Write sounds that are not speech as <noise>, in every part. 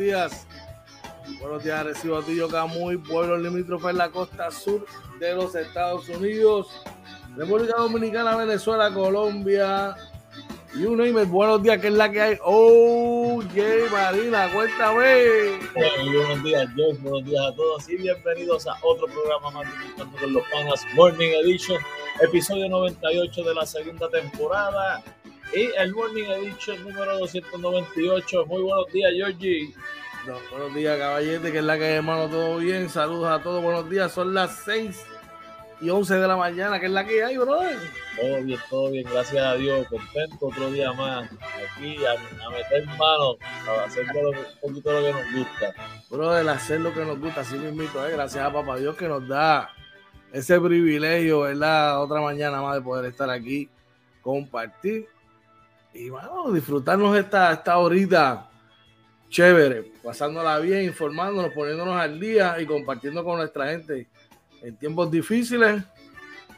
Días, buenos días. Recibo a Tillo Camuy, pueblo limítrofe en la costa sur de los Estados Unidos, República Dominicana, Venezuela, Colombia. Y un name buenos días, que es la que hay. Oh, Jay Marina, cuéntame. buenos días, Joe. Buenos días a todos y bienvenidos a otro programa más de con los Panas Morning Edition, episodio 98 de la segunda temporada. Y el Morning Edition número 298. Muy buenos días, Georgie. buenos días, caballete, que es la que hay, hermano, todo bien. Saludos a todos, buenos días. Son las 6 y 11 de la mañana, que es la que hay, brother. Todo bien, todo bien, gracias a Dios. Contento otro día más aquí a, meter manos, a hacer un poquito lo que nos gusta. Brother, hacer lo que nos gusta, así mismito, eh. gracias a Papá Dios que nos da ese privilegio, ¿verdad? Otra mañana más de poder estar aquí, compartir y bueno, disfrutarnos esta, esta horita chévere, pasándola bien, informándonos, poniéndonos al día y compartiendo con nuestra gente en tiempos difíciles,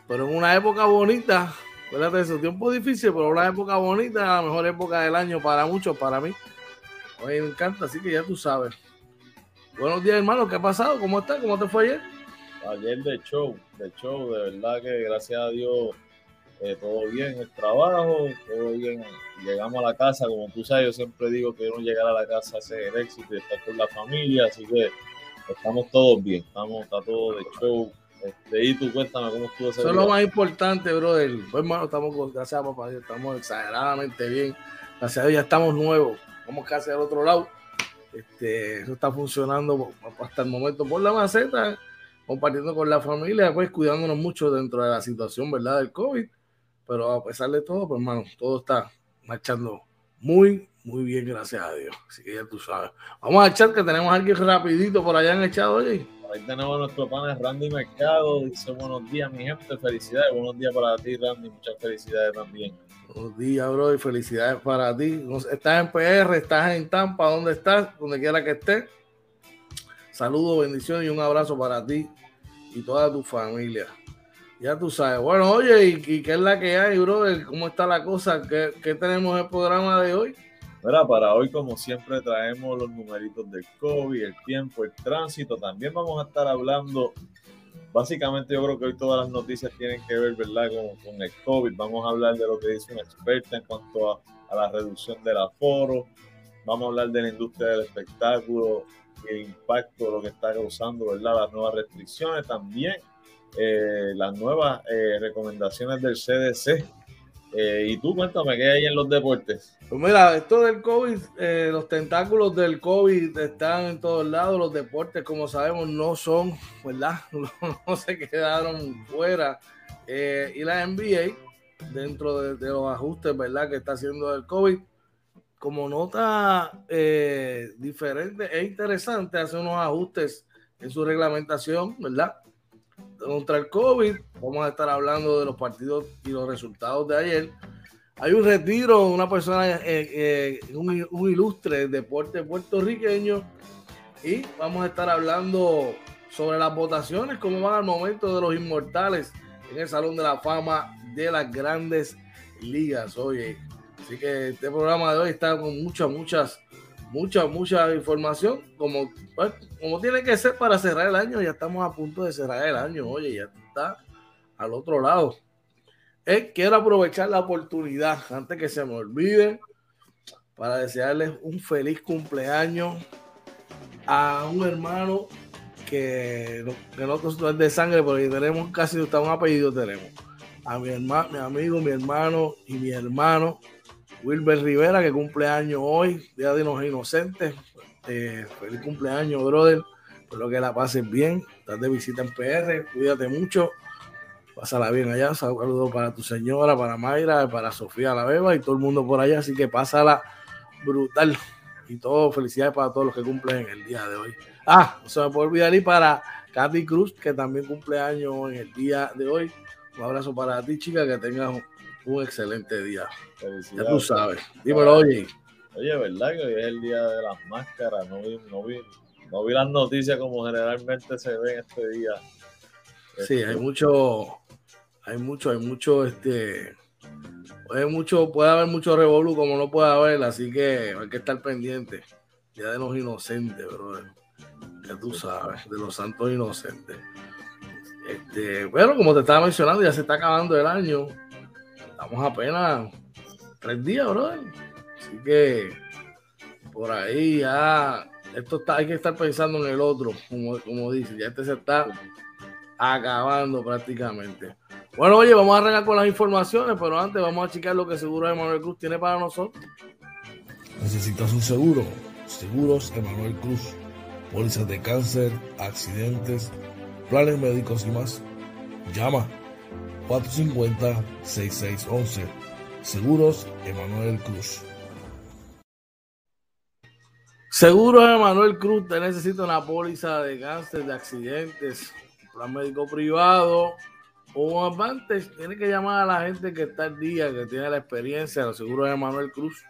pero en una época bonita. De eso, tiempos difíciles, pero una época bonita, la mejor época del año para muchos, para mí. A me encanta, así que ya tú sabes. Buenos días, hermano, ¿qué ha pasado? ¿Cómo estás? ¿Cómo te fue ayer? Ayer de show, de show, de verdad que gracias a Dios eh, todo bien el trabajo, todo bien. Llegamos a la casa, como tú sabes, yo siempre digo que uno llegar a la casa es el éxito y estar con la familia, así que estamos todos bien, estamos, está todo de show. Este, y tú cuéntame cómo estuvo ese Eso es lo más importante, brother. Pues, hermano, estamos, gracias a papá, estamos exageradamente bien. Gracias a Dios ya estamos nuevos. Vamos casi al otro lado. Este, eso está funcionando hasta el momento por la maceta, compartiendo con la familia, pues cuidándonos mucho dentro de la situación, ¿verdad? Del COVID pero a pesar de todo, pues hermano, todo está marchando muy, muy bien, gracias a Dios. Así que ya tú sabes. Vamos a echar que tenemos a alguien rapidito por allá en el chat, oye. Ahí tenemos a nuestro pana Randy Mercado. Dice buenos días, mi gente. Felicidades. Buenos días para ti, Randy. Muchas felicidades también. Buenos días, bro. Y felicidades para ti. Estás en PR, estás en Tampa. ¿Dónde estás? Donde quiera que estés. Saludos, bendiciones y un abrazo para ti y toda tu familia. Ya tú sabes. Bueno, oye, ¿y, qué es la que hay, brother? ¿Cómo está la cosa? ¿Qué, tenemos en el programa de hoy? Mira, para hoy, como siempre, traemos los numeritos del COVID, el tiempo, el tránsito. También vamos a estar hablando, básicamente yo creo que hoy todas las noticias tienen que ver, ¿verdad?, con, el COVID. Vamos a hablar de lo que dice una experta en cuanto a, a la reducción del aforo. Vamos a hablar de la industria del espectáculo, el impacto de lo que está causando, ¿verdad?, las nuevas restricciones. También eh, las nuevas eh, recomendaciones del CDC. Eh, y tú cuéntame qué hay en los deportes. Pues mira, esto del COVID, los tentáculos del COVID están en todos lados. Los deportes, como sabemos, no son, ¿verdad? <laughs> No, se quedaron fuera. y la NBA, dentro de, de, los ajustes, ¿verdad? Que está haciendo el COVID, como nota diferente e interesante, hace unos ajustes en su reglamentación, ¿verdad? Contra el COVID. Vamos a estar hablando de los partidos y los resultados de ayer. Hay un retiro una persona, eh, eh, un, un, ilustre deporte puertorriqueño. Y vamos a estar hablando sobre las votaciones, cómo van al momento de los inmortales en el Salón de la Fama de las grandes ligas. Oye, así que este programa de hoy está con muchas, muchas mucha, mucha información, como, como tiene que ser para cerrar el año. Ya estamos a punto de cerrar el año. Oye, ya está al otro lado. Quiero aprovechar la oportunidad, antes que se me olvide, para desearles un feliz cumpleaños a un hermano que, que no es de sangre, porque tenemos casi un apellido tenemos. A mi hermano, mi amigo, mi hermano y mi hermano Wilber Rivera, que cumple años hoy, Día de los Inocentes. Eh, feliz cumpleaños, brother. Espero que la pases bien. Estás de visita en PR. Cuídate mucho. Pásala bien allá. Saludos para tu señora, para Mayra, para Sofía la Beba y todo el mundo por allá. Así que pásala brutal. Y todo, felicidades para todos los que cumplen en el día de hoy. Ah, no se me puede olvidar y para Katy Cruz, que también cumple años en el día de hoy. Un abrazo para ti, chica, que tengas un excelente día. Ya tú sabes. Dímelo, oye. Oye, ¿verdad que hoy es el día de las máscaras? No vi, no vi, no vi las noticias como generalmente se ven este día. Sí, hay este, mucho, hay mucho, hay mucho, este, hay mucho, puede haber mucho revolú como no puede haber, así que hay que estar pendiente. Día de los inocentes, brother. Ya tú sabes, de los santos inocentes. Este, bueno, como te estaba mencionando, ya se está acabando el año estamos apenas tres días, bro. Así que por ahí ya esto está, hay que estar pensando en el otro, como, como dice, ya este se está acabando prácticamente. Bueno, oye, vamos a arrancar con las informaciones, pero antes vamos a checar lo que Seguro Emanuel Cruz tiene para nosotros. Necesitas un seguro. Seguros Emanuel Cruz. Pólizas de cáncer, accidentes, planes médicos y más. Llama 450-6611. Seguros Emanuel Cruz. Seguros Emanuel Cruz, te necesita una póliza de cáncer, de accidentes, plan médico privado o Advantage. Tiene que llamar a la gente que está al día, que tiene la experiencia. Los seguros Emanuel Cruz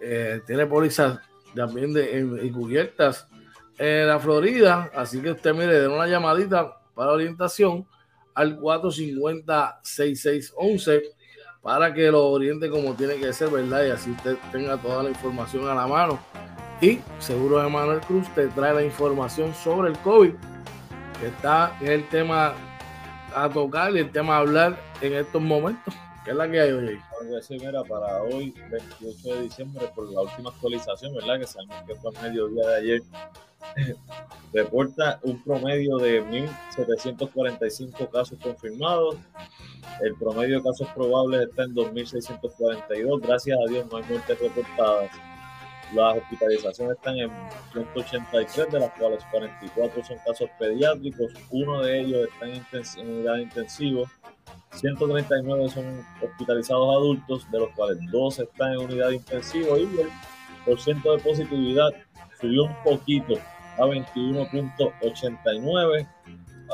eh, tiene pólizas también de, en, cubiertas en la Florida. Así que usted, mire, de una llamadita para orientación al 450-6611 para que lo oriente como tiene que ser, ¿verdad? Y así usted tenga toda la información a la mano. Y seguro Manuel Cruz te trae la información sobre el COVID, que está en el tema a tocar y el tema a hablar en estos momentos. ¿Qué es la que hay hoy? Mira, para hoy, 28 de diciembre, por la última actualización, ¿verdad? Que sabemos que fue a mediodía de ayer, reporta un promedio de 1.745 casos confirmados. El promedio de casos probables está en 2.642. Gracias a Dios no hay muertes reportadas. Las hospitalizaciones están en 183, de las cuales 44 son casos pediátricos. Uno de ellos está en, unidad intensiva. 139 son hospitalizados adultos, de los cuales 2 están en unidad intensiva y el porcentaje de positividad subió un poquito a 21.89.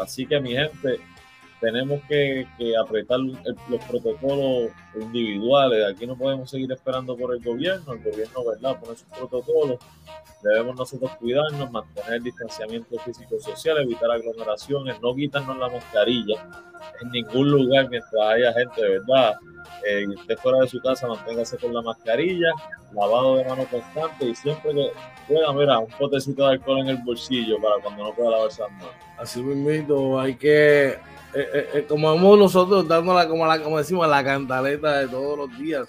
Así que mi gente, tenemos que, apretar los protocolos individuales. Aquí no podemos seguir esperando por el gobierno. El gobierno, ¿verdad?, pone sus protocolos. Debemos nosotros cuidarnos, mantener el distanciamiento físico-social, evitar aglomeraciones, no quitarnos la mascarilla en ningún lugar mientras haya gente, ¿verdad? Eh, usted fuera de su casa, manténgase con la mascarilla, lavado de mano constante y siempre que pueda, mira, un potecito de alcohol en el bolsillo para cuando no pueda lavarse las manos. Así mismo, hay que, eh, eh, como hemos nosotros dándola como, la, como decimos, la cantaleta de todos los días.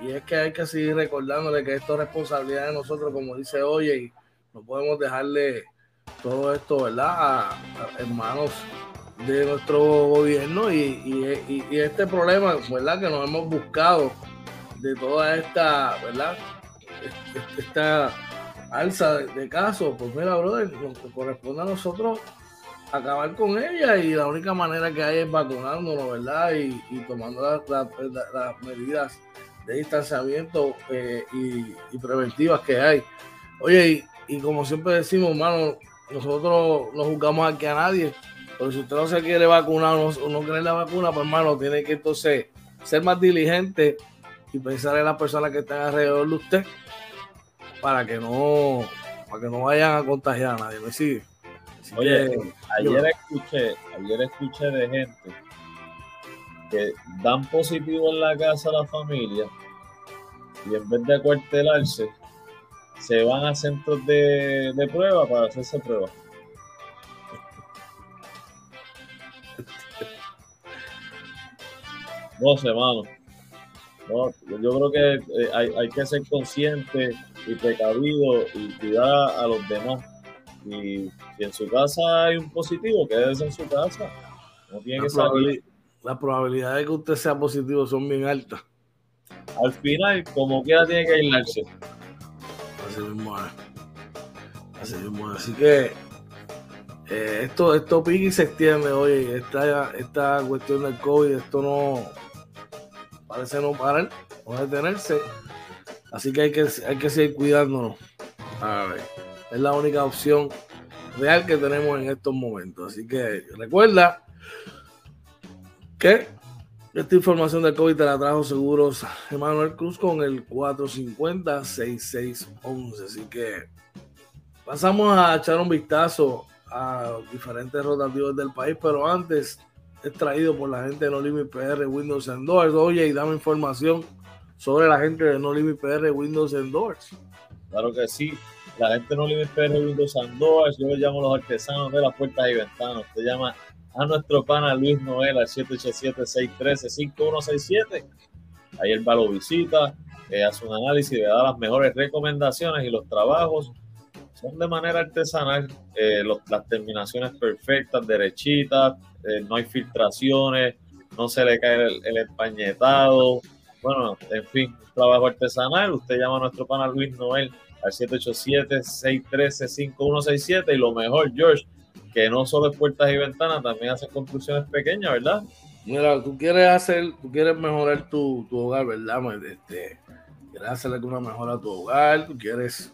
Y es que hay que seguir recordándole que esto es responsabilidad de nosotros, como dice Oye, y no podemos dejarle todo esto, ¿verdad?, a, a hermanos de nuestro gobierno y, este problema, ¿verdad? Que nos hemos buscado de toda esta, ¿verdad? Esta alza de, casos, pues mira, brother, nos corresponde a nosotros acabar con ella y la única manera que hay es vacunándonos, ¿verdad? Y, tomando las, medidas de distanciamiento eh, y, preventivas que hay. Oye, y, como siempre decimos, hermano, nosotros no juzgamos aquí a nadie, pero si usted no se quiere vacunar o no, quiere la vacuna, pues hermano, tiene que entonces ser más diligente y pensar en las personas que están alrededor de usted para que no, para que no vayan a contagiar a nadie. ¿Me sigue? Oye, ayer escuché, ayer escuché de gente que dan positivo en la casa a la familia y en vez de acuartelarse, se van a centros de, de prueba para hacerse prueba. <laughs> No sé, mano. No, yo creo que eh, hay, hay, que ser consciente y precavido y cuidar a los demás. Y si en su casa hay un positivo, quédese en su casa. No tiene que salir. Las probabilidades de que usted sea positivo son bien altas. Al final, como quiera, tiene que aislarse. Así mismo es. Así mismo es. Así que eh, esto, esto pique y se extiende, oye, esta, esta cuestión del COVID, esto no parece no parar, no detenerse. Así que hay que, hay que seguir cuidándonos. A ver, es la única opción real que tenemos en estos momentos. Así que recuerda que esta información del COVID te la trajo Seguros Emanuel Cruz con el 450-6611. Así que pasamos a echar un vistazo a diferentes rotativos del país, pero antes es traído por la gente de No Limit PR Windows and Doors. Oye, y dame información sobre la gente de No Limit PR Windows and Doors. Claro que sí. La gente No Limit PR Windows and Doors, yo le llamo los artesanos de las puertas y ventanas. Usted llama a nuestro pana Luis Noel al 787-613-5167. Ahí él va, lo visita, eh, hace un análisis, le da las mejores recomendaciones y los trabajos son de manera artesanal, eh, las terminaciones perfectas, derechitas, eh, no hay filtraciones, no se le cae el, empañetado. Bueno, en fin, trabajo artesanal. Usted llama a nuestro pana Luis Noel al 787-613-5167 y lo mejor, George, que no solo es puertas y ventanas, también hace construcciones pequeñas, ¿verdad? Mira, tú quieres hacer, tú quieres mejorar tu, tu hogar, ¿verdad? Este, quieres hacerle alguna mejora a tu hogar, tú quieres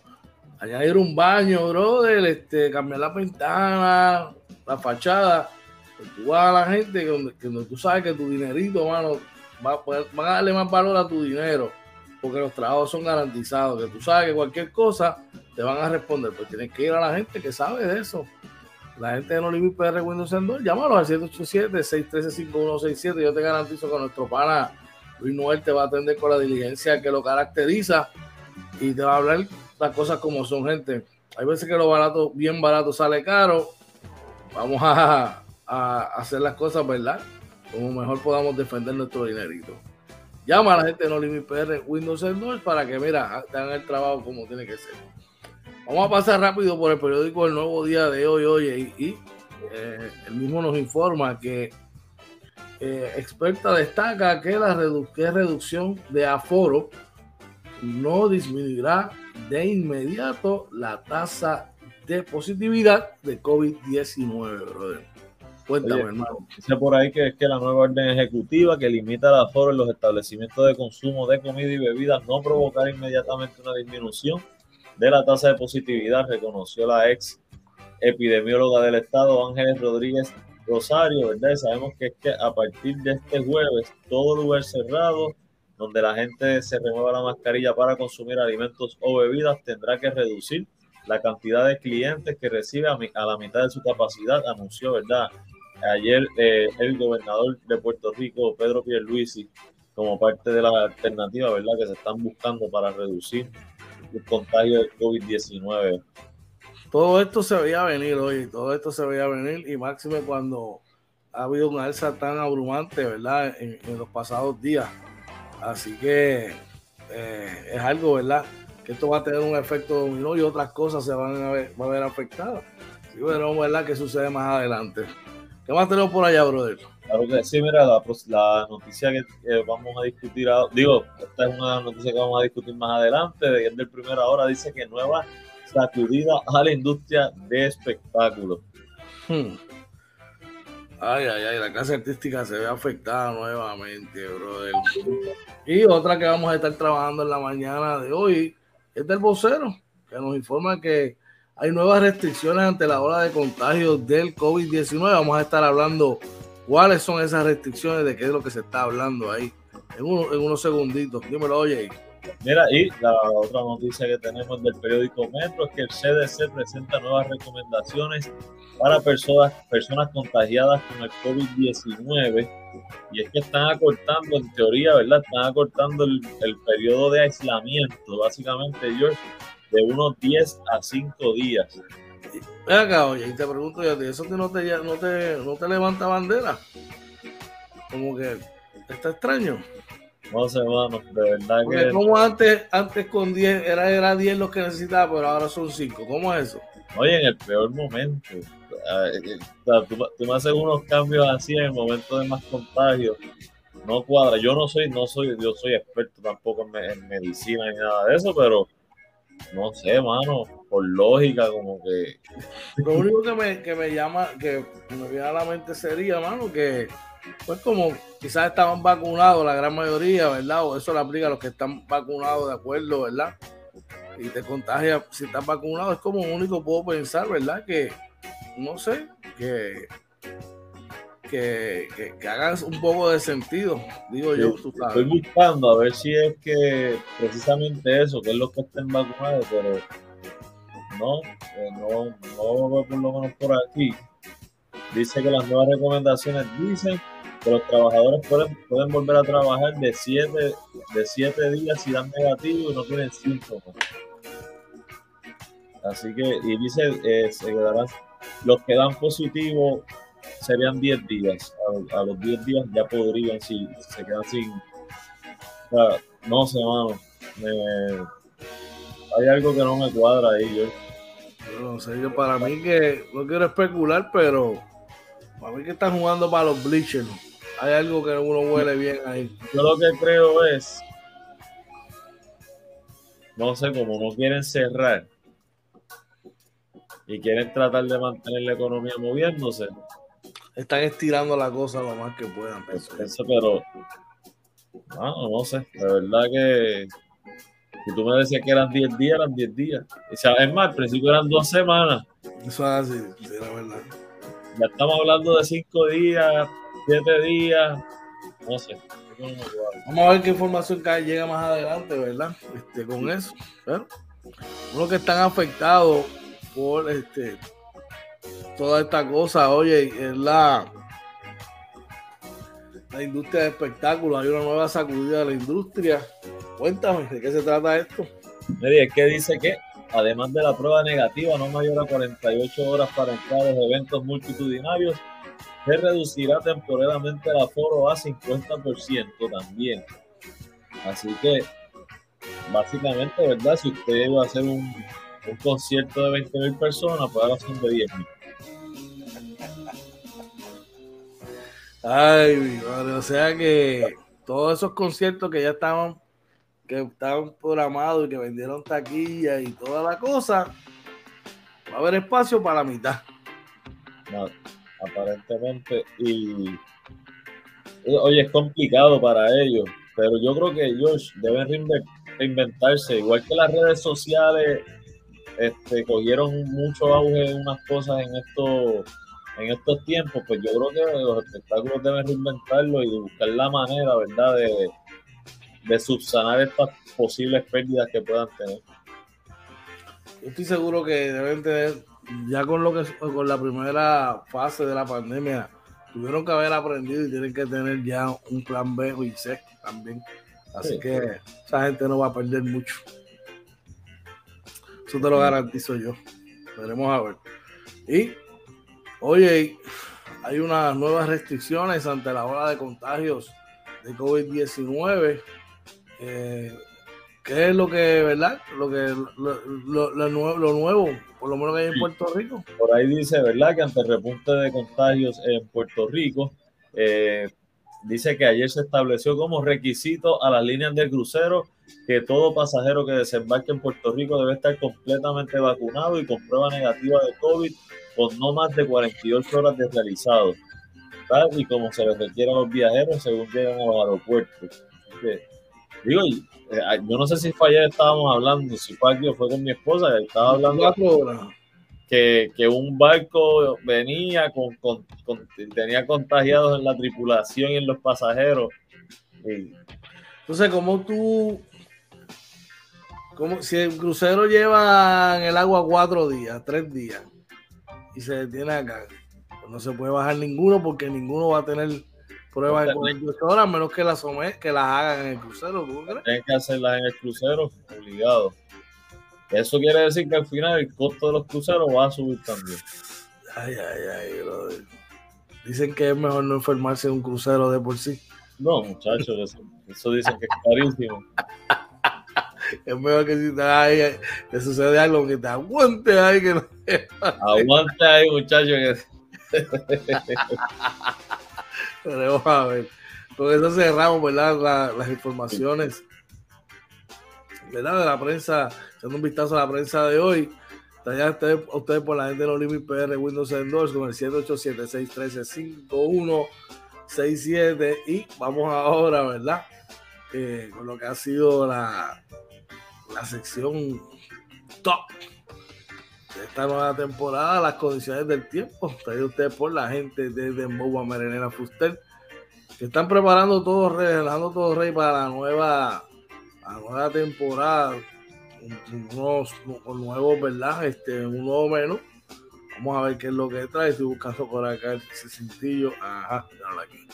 añadir un baño, brother, este, cambiar la ventana, la fachada. Pues tú vas a la gente que tú sabes que tu dinerito, mano, va, van a darle más valor a tu dinero, porque los trabajos son garantizados, que tú sabes que cualquier cosa te van a responder, pues tienes que ir a la gente que sabe de eso. La gente de No Limit PR Windows Endor, llámalo al 787-613-5167. Yo te garantizo que nuestro pana Luis Noel te va a atender con la diligencia que lo caracteriza y te va a hablar las cosas como son, gente. Hay veces que lo barato, bien barato, sale caro. Vamos a, hacer las cosas, ¿verdad? Como mejor podamos defender nuestro dinerito. Llama a la gente de No Limit PR Windows 2 para que, mira, tengan el trabajo como tiene que ser. Vamos a pasar rápido por el periódico El Nuevo Día de hoy, oye, y, eh, el mismo nos informa que eh, experta destaca que la que reducción de aforo no disminuirá de inmediato la tasa de positividad de COVID-19, Cuéntame, hermano. Dice por ahí que es que la nueva orden ejecutiva que limita el aforo en los establecimientos de consumo de comida y bebidas no provocará inmediatamente una disminución de la tasa de positividad, reconoció la ex epidemióloga del Estado, Ángeles Rodríguez Rosario, ¿verdad? sabemos que es que a partir de este jueves, todo lugar cerrado donde la gente se remueva la mascarilla para consumir alimentos o bebidas, tendrá que reducir la cantidad de clientes que recibe a, la mitad de su capacidad, anunció, ¿verdad? Ayer eh, el gobernador de Puerto Rico, Pedro Pierluisi, como parte de la alternativa, ¿verdad? Que se están buscando para reducir el contagio del COVID-19. Todo esto se veía venir hoy, todo esto se veía venir y máximo cuando ha habido una alza tan abrumante, ¿verdad? en los pasados días Así que eh, es algo, ¿verdad? Que esto va a tener un efecto dominó y otras cosas se van a ver, a ver afectadas. Y veremos, ¿verdad?, qué sucede más adelante. ¿Qué más tenemos por allá, brother? Claro que sí, mira, la, noticia que vamos a discutir, digo, esta es una noticia que vamos a discutir más adelante, de del primera hora, dice que nueva sacudida a la industria de espectáculos. Hmm. Ay, ay, ay, la clase artística se ve afectada nuevamente, brother. Y otra que vamos a estar trabajando en la mañana de hoy es del vocero, que nos informa que hay nuevas restricciones ante la ola de contagios del COVID-19. Vamos a estar hablando cuáles son esas restricciones, de qué es lo que se está hablando ahí. En, en unos segunditos. Dímelo, oye. Mira, y la otra noticia que tenemos del periódico Metro es que el CDC presenta nuevas recomendaciones para personas, personas contagiadas con el COVID-19 y es que están acortando, en teoría, ¿verdad? Están acortando el, periodo de aislamiento, básicamente, George, de unos 10 a 5 días. Ven acá, oye, y te pregunto yo, ¿eso que no te, no te, no te levanta bandera? Como que está extraño. No sé, mano, de verdad Porque que. como antes, antes con 10, era, era 10 los que necesitaba, pero ahora son 5. ¿Cómo es eso? Oye, en el peor momento. ah, eh, eh, tú, tú me haces unos cambios así en el momento de más contagios. No cuadra. Yo no soy, no soy, yo soy experto tampoco en, en medicina ni nada de eso, pero no sé, mano, por lógica, como que Lo único que me, que me llama, que me viene a la mente sería, mano, que pues como quizás estaban vacunados la gran mayoría, ¿verdad? O eso le aplica a los que están vacunados de acuerdo, ¿verdad? Y te contagia si estás vacunado, es como único puedo pensar, ¿verdad? Que, no sé, que, que, que, que hagan un poco de sentido, digo yo, tú Estoy buscando a ver si es que precisamente eso, que es lo que estén vacunados, pero no, eh, no, no por lo menos por aquí. Dice que las nuevas recomendaciones dicen que los trabajadores pueden, pueden volver a trabajar de siete, de siete días si dan negativo y no tienen síntomas. Así que, y dice, eh, se quedarán, los que dan positivo serían 10 días. A, a los 10 días ya podrían, si se quedan sin. O sea, no sé, mano. Me- hay algo que no me cuadra ahí. Yo, Yo no sé, yo para mí que no quiero especular, pero para mí que están jugando para los bleachers. Hay algo que uno huele bien ahí. yo lo que creo es. No sé, como no quieren cerrar y quieren tratar de mantener la economía moviéndose, Están estirando la cosa lo más que puedan. Pues, yo. eso, pero no, no sé, de verdad que si tú me decías que eran 10 días, eran 10 días. O sea, es más, al principio eran dos semanas, Eso es así, sí, la verdad. ya estamos hablando de 5 días, 7 días, no sé. Vamos a ver qué información cae, llega más adelante, ¿verdad? Este, con eso. Uno que están afectados por este toda esta cosa, oye, es la la industria de espectáculos, hay una nueva sacudida de la industria. Cuéntame, ¿de qué se trata esto? Mire, es que dice que además de la prueba negativa no mayor a 48 horas para entrar a los eventos multitudinarios, se reducirá temporalmente el aforo a 50% también. Así que, básicamente, ¿verdad? Si usted iba a hacer un, un concierto de 20 mil personas, pues ahora son de 10 Ay, mi madre, o sea que todos esos conciertos que ya estaban, que estaban programados y que vendieron taquilla y toda la cosa, va a haber espacio para la mitad. No, aparentemente. Y oye, es complicado para ellos, pero yo creo que ellos deben reinve- reinventarse, igual que las redes sociales este, cogieron mucho auge en unas cosas en estos en estos tiempos, pues yo creo que los espectáculos deben reinventarlo y buscar la manera, ¿verdad?, de, de subsanar estas posibles pérdidas que puedan tener. Yo estoy seguro que deben tener, ya con lo que con la primera fase de la pandemia, tuvieron que haber aprendido y tienen que tener ya un plan B y C también. Así Sí. que esa gente no va a perder mucho. Eso te lo garantizo yo. Veremos a ver. Y, oye, hay unas nuevas restricciones ante la ola de contagios de COVID-19. Eh, ¿Qué es lo que, verdad? Lo que lo, lo- lo nuevo, lo nuevo, por lo menos que hay en. Puerto Rico. Por ahí dice, ¿verdad?, que ante el repunte de contagios en Puerto Rico, eh, dice que ayer se estableció como requisito a las líneas del crucero que todo pasajero que desembarque en Puerto Rico debe estar completamente vacunado y con prueba negativa de COVID con no más de 48 horas de realizado, tal y como se les requiere a los viajeros según llegan a los aeropuertos. Que, digo, eh, yo no sé si fue ayer estábamos hablando, si fue aquí o fue con mi esposa, que estaba hablando que, que un barco venía con, con- con- tenía contagiados en la tripulación y en los pasajeros. Y, Entonces, como tú, como si el crucero lleva en el agua cuatro días, tres días, y se detiene acá, pues no se puede bajar ninguno porque ninguno va a tener pruebas de 48 horas, a menos que las, que las hagan en el crucero. ¿tú crees? tienen que hacerlas en el crucero, obligado. Eso quiere decir que al final el costo de los cruceros va a subir también. Ay, ay, ay, brother. Dicen que es mejor no enfermarse en un crucero de por sí. No, muchachos, eso, eso dicen que es carísimo. <laughs> <laughs> es mejor que si te, ay, te sucede algo que te aguante ahí. Que no... aguante ahí, muchachos. <laughs> Pero vamos a ver. Con eso cerramos, ¿verdad? La, las informaciones, ¿verdad? De la prensa, echando un vistazo a la prensa de hoy. Allá ustedes, ustedes por la gente de los Limit PR Windows Endorse con el 787-613-5167. Y vamos ahora, ¿verdad? Eh, con lo que ha sido la, la sección top de esta nueva temporada, las condiciones del tiempo. Traído ustedes por la gente de Boba Merenera Fuster que están preparando todo, relajando todo rey para la nueva, la nueva temporada. Unos, nuevos, ¿verdad? Este, un nuevo menú. Vamos a ver qué es lo que trae. Estoy buscando por acá ese cintillo. Ajá, aquí.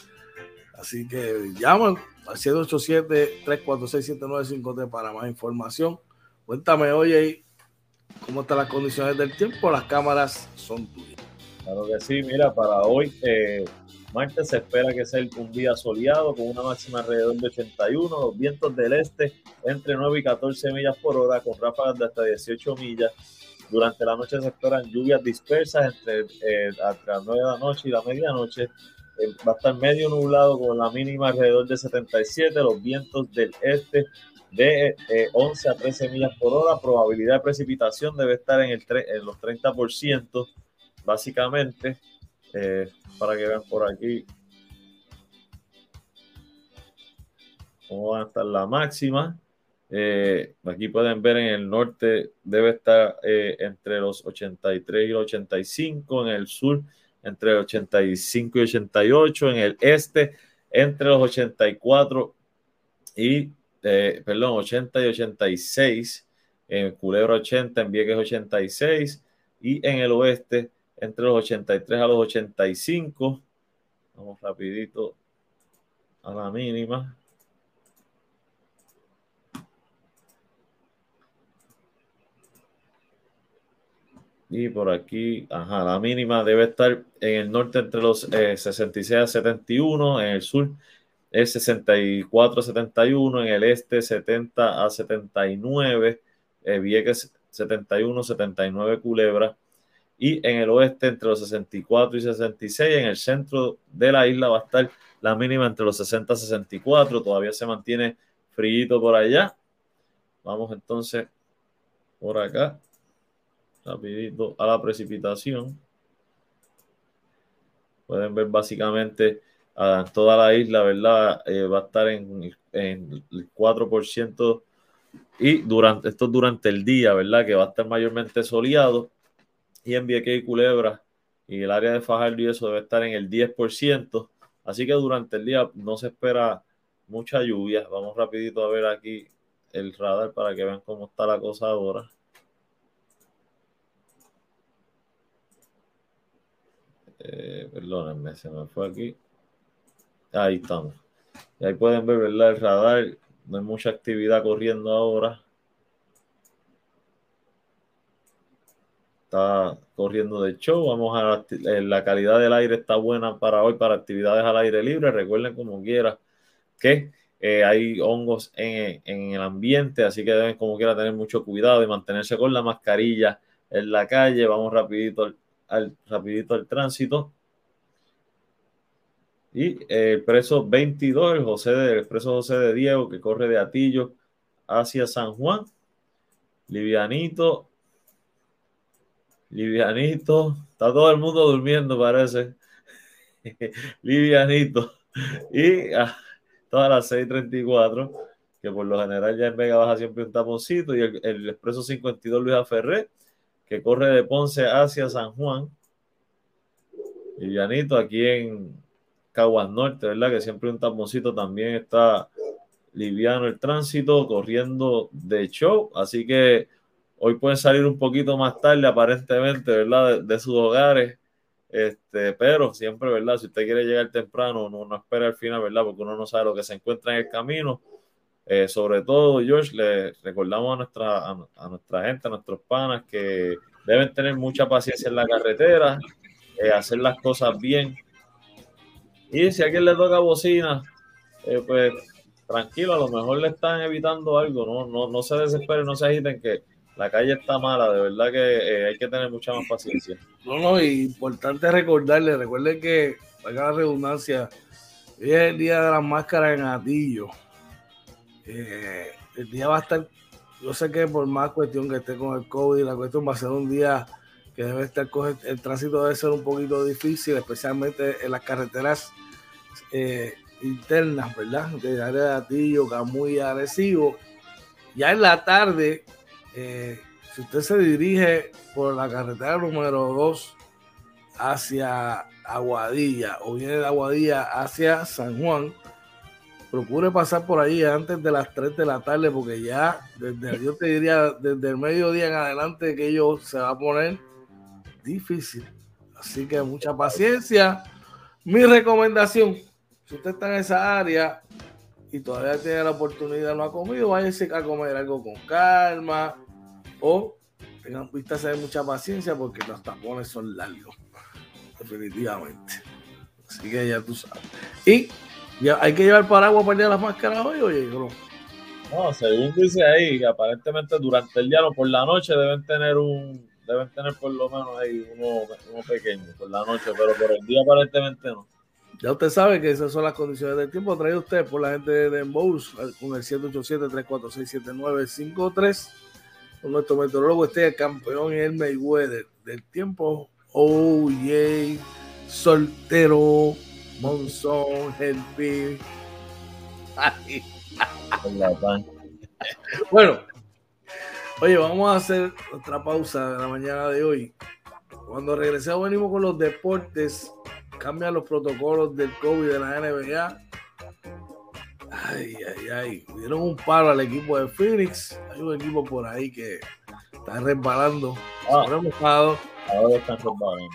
Así que llaman al 787-346-795 para más información. Cuéntame, oye, ¿cómo están las condiciones del tiempo? Las cámaras son tuyas. Claro que sí, mira, para hoy eh, Martes se espera que sea un día soleado con una máxima alrededor de 81, los vientos del este entre 9 y 14 millas por hora con ráfagas de hasta 18 millas. Durante la noche se esperan lluvias dispersas entre, eh, las 9 de la noche y la medianoche. Eh, va a estar medio nublado con la mínima alrededor de 77, los vientos del este de 11 eh, a 13 millas por hora. Probabilidad de precipitación debe estar en, el en los 30%, básicamente. Eh, para que vean por aquí cómo va a estar la máxima. Eh, aquí pueden ver en el norte debe estar eh, entre los 83 y los 85, en el sur entre 85 y 88, en el este entre los 84 y, perdón, 80 y 86, en Culebra 80, en Vieques 86 y en el oeste entre los 83 a los 85. Vamos rapidito a la mínima. Y por aquí, ajá, la mínima debe estar en el norte entre los 66 eh, a 71, en el sur es 64 a 71, en el este 70 a 79, eh, Vieques 71, 79 Culebra, y en el oeste entre los 64 y 66. En el centro de la isla va a estar la mínima entre los 60 y 64. Todavía se mantiene frío por allá. Vamos entonces por acá, rapidito a la precipitación. Pueden ver básicamente a toda la isla, ¿verdad? Eh, va a estar en, en el 4% y durante, esto durante el día, ¿verdad? Que va a estar mayormente soleado y en Vieques y Culebra y el área de Fajardo y eso debe estar en el 10%. Así que durante el día no se espera mucha lluvia. Vamos rapidito a ver aquí el radar para que vean cómo está la cosa ahora. Eh, perdónenme, se me fue aquí. Ahí estamos. Y ahí pueden ver, ¿verdad? El radar. No hay mucha actividad corriendo ahora. está corriendo de show. Vamos a la, eh, calidad del aire está buena para hoy para actividades al aire libre. Recuerden como quiera que eh, hay hongos en, en, el ambiente, así que deben como quiera tener mucho cuidado y mantenerse con la mascarilla en la calle. Vamos rapidito al, rapidito al tránsito. Y el preso 22, el, José el expreso José de Diego, que corre de Atillo hacia San Juan. Livianito, Livianito. Está todo el mundo durmiendo, parece. <laughs> Livianito. Y ah, todas las 6.34, que por lo general ya en Vega baja siempre un taponcito. Y el, expreso 52 Luis Ferré, que corre de Ponce hacia San Juan. Livianito aquí en Caguas Norte, ¿verdad? Que siempre un taponcito también está liviano el tránsito, corriendo de show. Así que Hoy pueden salir un poquito más tarde, aparentemente, ¿verdad? De, sus hogares. Este, pero siempre, ¿verdad? Si usted quiere llegar temprano, no, no espera al final, ¿verdad? Porque uno no sabe lo que se encuentra en el camino. Eh, sobre todo, George, le recordamos a nuestra, a, nuestra gente, a nuestros panas, que deben tener mucha paciencia en la carretera, eh, hacer las cosas bien. Y si a alguien le toca bocina, eh, pues tranquilo, a lo mejor le están evitando algo, no, no, no se desesperen, no se agiten, que la calle está mala, de verdad que hay que tener mucha más paciencia. No, no, y importante recordarle, recuerden que, para la redundancia, hoy es el día de las máscaras en Atillo. Eh, el día va a estar, yo sé que por más cuestión que esté con el COVID, la cuestión va a ser un día que debe estar, el tránsito debe ser un poquito difícil, especialmente en las carreteras eh, internas, ¿verdad? De área de Atillo, Camuy, Arecibo. Ya en la tarde, eh, si usted se dirige por la carretera número 2 hacia Aguadilla o viene de Aguadilla hacia San Juan, procure pasar por ahí antes de las 3 de la tarde, porque ya desde, <laughs> yo te diría, desde el mediodía en adelante que ello se va a poner difícil. Así que mucha paciencia. Mi recomendación, si usted está en esa área y todavía tiene la oportunidad, no ha comido, váyase a comer algo con calma o tengan vistas de mucha paciencia porque los tapones son largos, definitivamente. Así que ya tú sabes. Y hay que llevar paraguas para el día de las máscaras hoy, oye, bro. No, según dice ahí, aparentemente durante el día o por la noche deben tener un, deben tener por lo menos ahí uno, uno pequeño por la noche, pero por el día aparentemente no. Ya usted sabe que esas son las condiciones del tiempo. Trae usted por la gente de Bowls con el 787-346-7953. Con nuestro meteorólogo, este el campeón el Mayweather del tiempo. Oh, yeah. Soltero Monzón, Helpi. bueno, oye, vamos a hacer otra pausa de la mañana de hoy. Cuando regresemos venimos con los deportes, cambian los protocolos del COVID de la NBA. Ay, ay, ay. Dieron un paro al equipo de Phoenix. Hay un equipo por ahí que está resbalando. Ah, ahora están resbalando.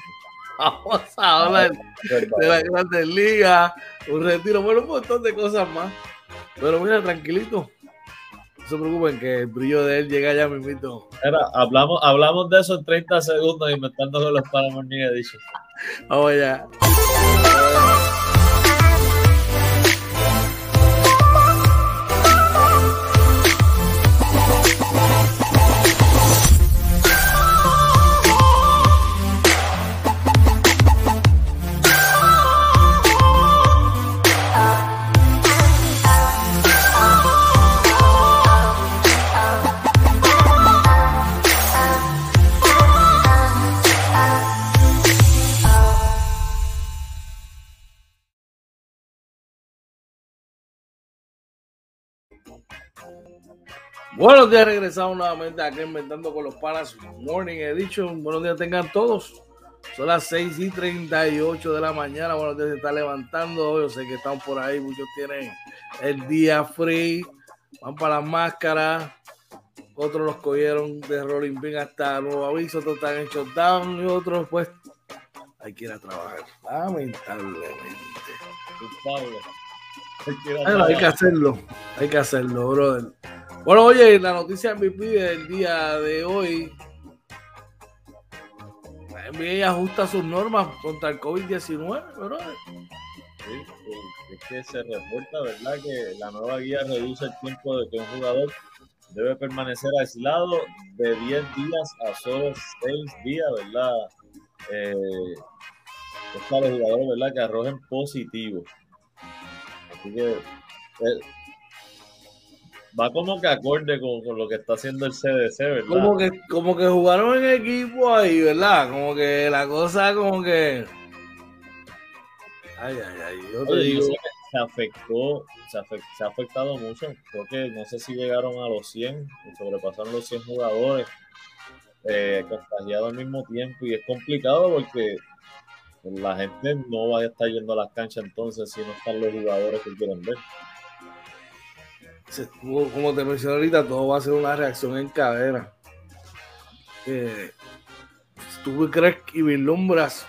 Vamos a hablar de la Grandes Ligas, un retiro, bueno, un montón de cosas más. Pero mira, tranquilito. No se preocupen que el brillo de él llega ya mismito. Era, hablamos, hablamos de eso en 30 segundos inventando con los Paramount Edition. Vamos allá. Buenos días, regresamos nuevamente aquí inventando con los panas Morning Edition. Buenos días tengan todos. Son las 6 y 38 de la mañana. Buenos días, se está levantando. Yo sé que están por ahí. Muchos tienen el día free. Van para las máscaras. Otros los cogieron de Rolling Pin hasta nuevo aviso. Otros están en shutdown. Y otros, pues, hay que ir a trabajar. Lamentablemente. hay que hacerlo. Hay que hacerlo, brother. Bueno, oye, la noticia MVP del día de hoy. La NBA ajusta sus normas contra el COVID-19, ¿verdad? Sí, es que se reporta, ¿verdad? Que la nueva guía reduce el tiempo de que un jugador debe permanecer aislado de 10 días a solo 6 días, ¿verdad? Eh, es para los jugadores, ¿verdad? Que arrojen positivo. Así que eh, va como que acorde con, lo que está haciendo el CDC, ¿verdad? Como que, como que jugaron en equipo ahí, ¿verdad? Como que la cosa como que... Ay, ay, ay, yo te digo... se afectó, se, ha afectado mucho. Creo que no sé si llegaron a los 100, sobrepasaron los 100 jugadores eh, contagiados al mismo tiempo y es complicado porque la gente no va a estar yendo a las canchas entonces si no están los jugadores que quieren ver como te mencioné ahorita, todo va a ser una reacción en cadena. Eh, ¿Tú crees que vislumbras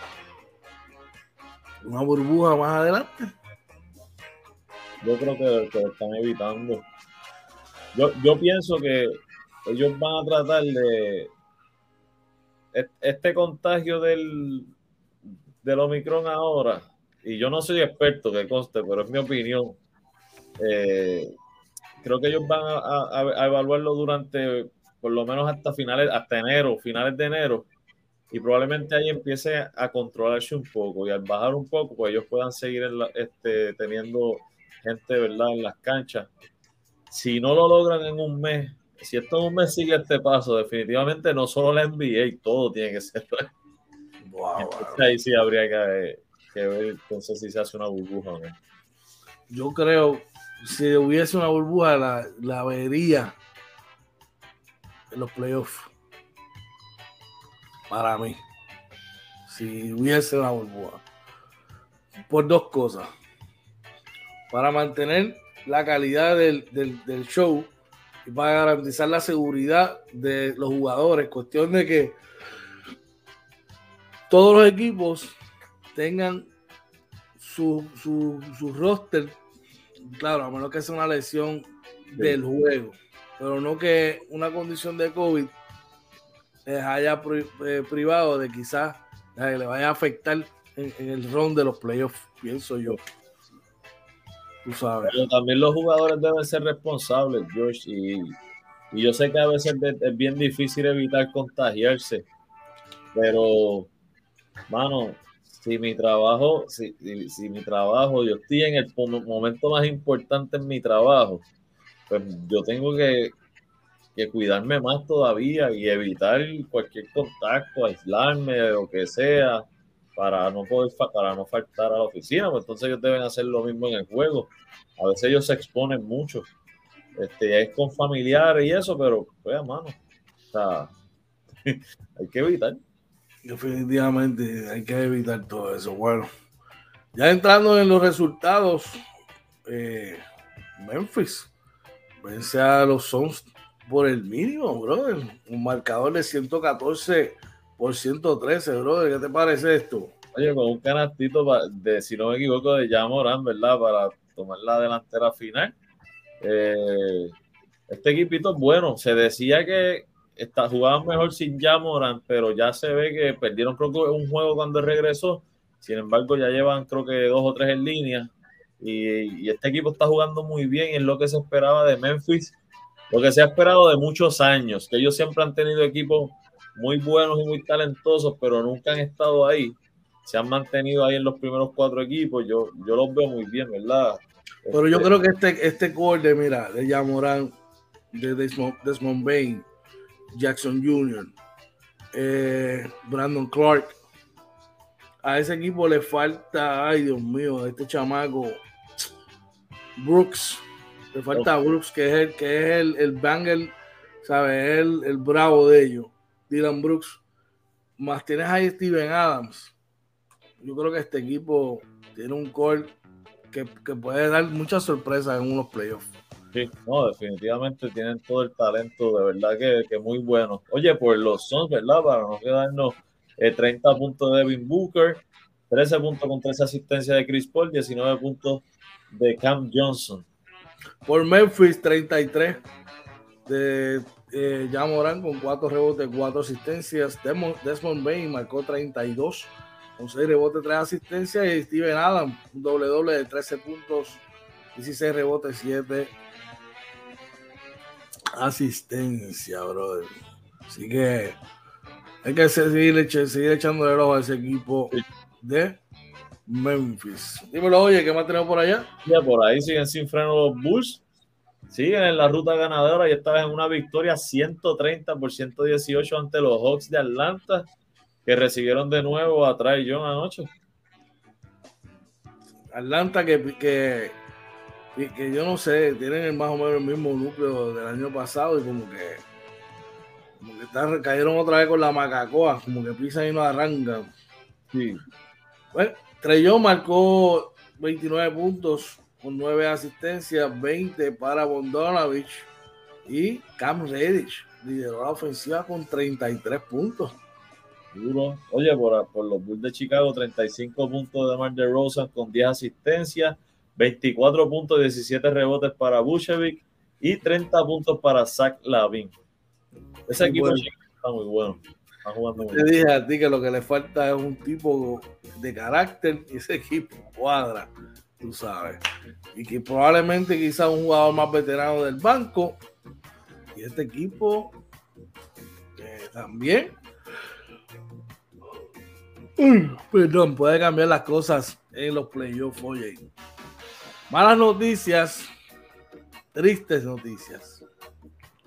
una burbuja más adelante? Yo creo que, lo están evitando. yo, yo pienso que ellos van a tratar de este contagio del, del Omicron ahora, y yo no soy experto, que conste, pero es mi opinión. Eh, creo que ellos van a, evaluarlo durante por lo menos hasta finales, hasta enero, finales de enero, y probablemente ahí empiece a controlarse un poco y al bajar un poco, pues ellos puedan seguir este, teniendo gente, ¿verdad?, en las canchas. Si no lo logran en un mes, si esto en un mes sigue este paso, definitivamente no solo la NBA, todo tiene que ser. <laughs> Wow, Ahí sí habría que, ver entonces si se hace una burbuja o no. Yo creo, si hubiese una burbuja, la, la vería en los playoffs. Para mí. Si hubiese una burbuja. Por dos cosas. Para mantener la calidad del, del show y para garantizar la seguridad de los jugadores. Cuestión de que todos los equipos tengan su, su, roster, claro, a menos que sea una lesión del juego, pero no que una condición de COVID les haya eh, privado de quizás le vaya a afectar en, el round de los playoffs, pienso yo. Tú sabes. Pero también los jugadores deben ser responsables, George, y, y yo sé que a veces es bien difícil evitar contagiarse, pero mano, si mi trabajo, si, si, mi trabajo, yo estoy en el momento más importante en mi trabajo, pues yo tengo que, que cuidarme más todavía y evitar cualquier contacto, aislarme, o que sea, para no poder para no faltar a la oficina, pues entonces ellos deben hacer lo mismo en el juego. A veces ellos se exponen mucho. Este, es con familiares y eso, pero pues mano, o sea, <laughs> hay que evitar. Definitivamente hay que evitar todo eso. Bueno, ya entrando en los resultados, eh, Memphis vence a los Suns por el mínimo, brother. Un marcador de 114 por 113, brother. ¿Qué te parece esto? Oye, con un canastito de, si no me equivoco, de Jamoran, ¿verdad? Para tomar la delantera final. Eh, este equipito es bueno. Se decía que está, jugaban mejor sin Jamoran, pero ya se ve que perdieron creo que un juego cuando regresó. Sin embargo, ya llevan creo que dos o tres en línea. Y, este equipo está jugando muy bien. Es lo que se esperaba de Memphis. Lo que se ha esperado de muchos años. Que ellos siempre han tenido equipos muy buenos y muy talentosos, pero nunca han estado ahí. Se han mantenido ahí en los primeros cuatro equipos. Yo, yo los veo muy bien, ¿verdad? Pero yo este creo que este, este core mira, de Jamoran, de Desmond, Desmond Bain, Jackson Jr., eh, Brandon Clark. A ese equipo le falta, ay Dios mío, este chamaco, Brooks. Le falta Brooks, que es el, que es el, el banger, ¿sabes? El, el bravo de ellos, Dylan Brooks. Más tienes ahí Steven Adams. Yo creo que este equipo tiene un core que, que puede dar muchas sorpresas en unos playoffs. Sí, no, definitivamente tienen todo el talento, de verdad que, que muy bueno. Oye, pues los Suns, ¿verdad? Para no quedarnos 30 eh, puntos de Devin Booker, 13 puntos con 13 asistencias de Chris Paul, 19 puntos de Cam Johnson. Por Memphis, 33 de eh, Morán con 4 rebotes, 4 asistencias. Desmond, Desmond Bain marcó 32 con 6 rebotes, 3 asistencias. Y Steven Adams, un doble doble de 13 puntos, 16 rebotes, 7 asistencia, brother. Así que hay que seguir, seguir echando el ojo a ese equipo de Memphis. Dímelo, oye, ¿qué más tenemos por allá? Ya, por ahí siguen sin freno los Bulls. Siguen en la ruta ganadora y esta vez en una victoria 130 por 118 ante los Hawks de Atlanta, que recibieron de nuevo a Trae John anoche. Atlanta que, que que, yo no sé, tienen más o menos el mismo núcleo del año pasado y como que como que están, cayeron otra vez con la macacoa, como que pisan y no arrancan. Sí. Bueno, Trellón marcó 29 puntos con 9 asistencias, 20 para Bondonovich y Cam Reddish lideró la ofensiva con 33 puntos. Duro. Oye, por, por los Bulls de Chicago, 35 puntos de Mar de Rosa con 10 asistencias, 24 puntos, 17 rebotes para Bushevik y 30 puntos para Zach Lavin. Ese Muy equipo bueno. está muy bueno. Está jugando muy Te bien. dije a ti que lo que le falta es un tipo de carácter y ese equipo cuadra, tú sabes. Y que probablemente quizás un jugador más veterano del banco. Y este equipo eh, también. Perdón, puede cambiar las cosas en los playoffs, oye. Malas noticias, tristes noticias.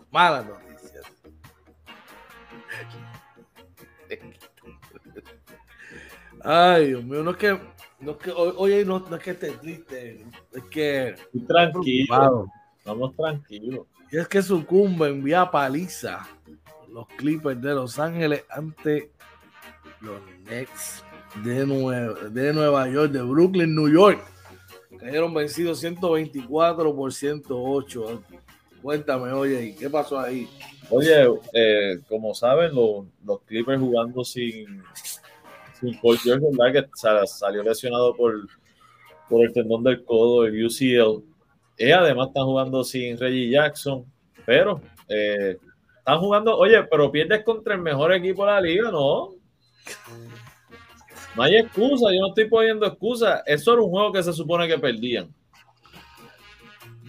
Malas noticias. Ay, Dios mío, no es que, no es que hoy, hoy no, no es que esté triste, es que Estoy tranquilo. Estamos tranquilos. Y es que sucumben vía paliza los Clippers de Los Ángeles ante los Nets de Nueva, de Nueva York, de Brooklyn, New York. Cayeron vencidos 124 por 108. Cuéntame, oye, ¿y qué pasó ahí? Oye, eh, como saben, los, los Clippers jugando sin, sin Paul George, ¿verdad? Que sa- salió lesionado por, por el tendón del codo, el UCL. Y además están jugando sin Reggie Jackson, pero eh, están jugando, oye, pero pierdes contra el mejor equipo de la liga, ¿no? No hay excusa, yo no estoy poniendo excusa. Eso era un juego que se supone que perdían.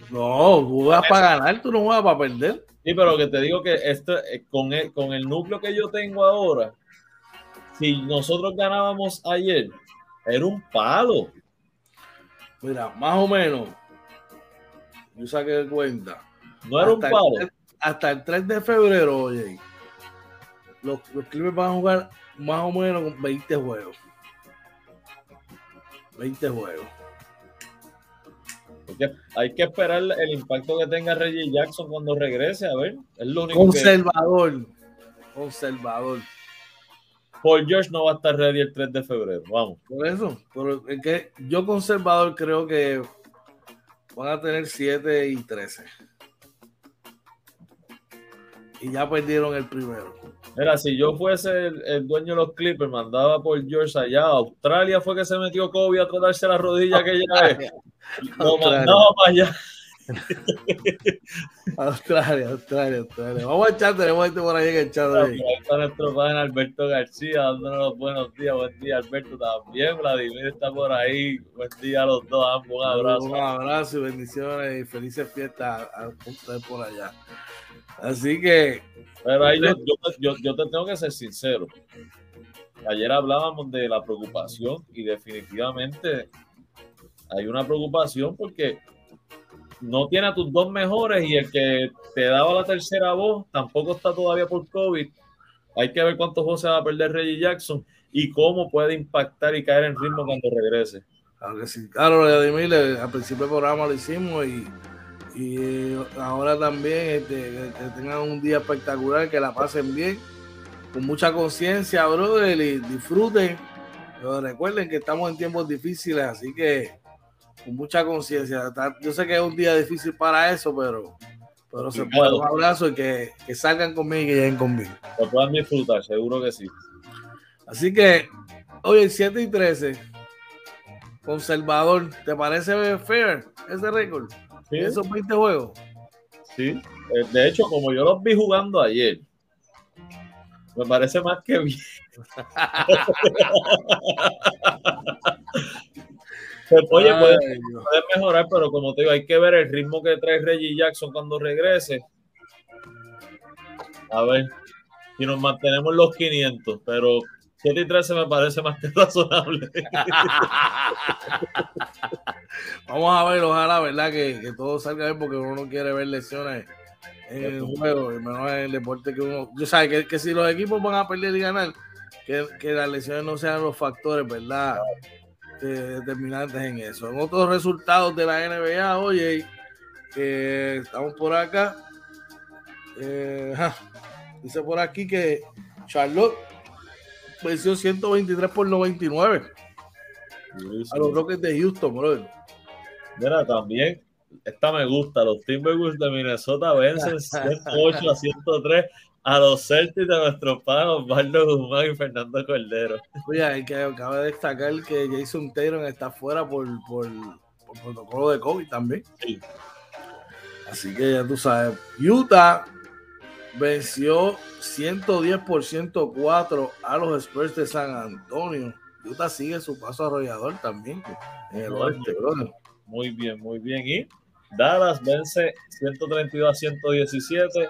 No, tú juegas para ganar, tú no juegas para perder. Sí, pero que te digo que esto, eh, con, el, con el núcleo que yo tengo ahora, si nosotros ganábamos ayer, era un palo. Mira, más o menos, yo saqué cuenta. No era un palo. El, 3 hasta el 3 de febrero, oye, los, los Clippers van a jugar más o menos con 20 juegos. 20 juegos. Porque hay que esperar el impacto que tenga Reggie Jackson cuando regrese. A ver, es lo único que. Conservador. Conservador. Paul George no va a estar ready el 3 de febrero. Vamos. Por eso. Pero es que yo conservador creo que van a tener 7 y 13. Y ya perdieron el primero. Mira, si yo fuese el, el dueño de los Clippers, mandaba Paul George allá. Australia fue que se metió Kobe a tratarse la rodilla aquella <laughs> vez. Lo Australia. mandaba para allá. <laughs> Australia, Australia, Australia. Vamos a echar, tenemos gente por ahí en el chat. Ahí ahí. está nuestro padre Alberto García dándonos los buenos días. Buen día, Alberto, también. Vladimir está por ahí. Buen día a los dos, ambos. Un abrazo. Un abrazo y bendiciones y felices fiestas a, a ustedes por allá. Así que, Pero ahí yo, yo- yo- te tengo que ser sincero. Ayer hablábamos de la preocupación y definitivamente hay una preocupación porque no tiene a tus dos mejores y el que te daba la tercera voz tampoco está todavía por COVID. Hay que ver cuántos juegos se va a perder Reggie Jackson y cómo puede impactar y caer en ritmo cuando regrese. claro que sí. Claro, Vladimir, le- al principio del programa lo hicimos y, y eh, ahora también este, que, tengan un día espectacular, que la pasen bien, con mucha conciencia, brother, y disfruten. Pero recuerden que estamos en tiempos difíciles, así que con mucha conciencia. Yo sé que es un día difícil para eso, pero, pero se puede. Un abrazo y que, que salgan conmigo y que lleguen conmigo. Lo puedan disfrutar, seguro que sí. Así que, oye, 7 y 13, conservador, ¿te parece fair ese récord? Sí, Esos 20 juegos. sí. Eh, De hecho, como yo los vi jugando ayer, me parece más que bien. Oye, puede mejorar, pero como te digo, hay que ver el ritmo que trae Reggie Jackson cuando regrese. A ver si nos mantenemos los 500, pero 7 y 13 me parece más que <laughs> razonable. <laughs> Vamos a ver, ojalá, ¿verdad? Que, que todo salga bien porque uno no quiere ver lesiones en el juego, y menos en el deporte que uno. Yo sé que, que si los equipos van a perder y ganar, que, que las lesiones no sean los factores, ¿verdad? Eh, determinantes en eso. En otros resultados de la NBA, oye, que estamos por acá. eh, <laughs> dice por aquí que Charlotte venció 123 por 99 a los Rockets de Houston, brother. Mira, también, esta me gusta, los Timberwolves de Minnesota vencen <laughs> 108 a 103 a los Celtics de nuestros padres Osvaldo Guzmán y Fernando Cordero. Oye, hay que acaba de destacar que Jason Taylor está fuera por, por, por protocolo de COVID también. Sí. Así que ya tú sabes, Utah venció 110 por 104 a los Spurs de San Antonio. Utah sigue su paso arrollador también en el oeste, Muy bien, muy bien. Y Dallas vence 132 a 117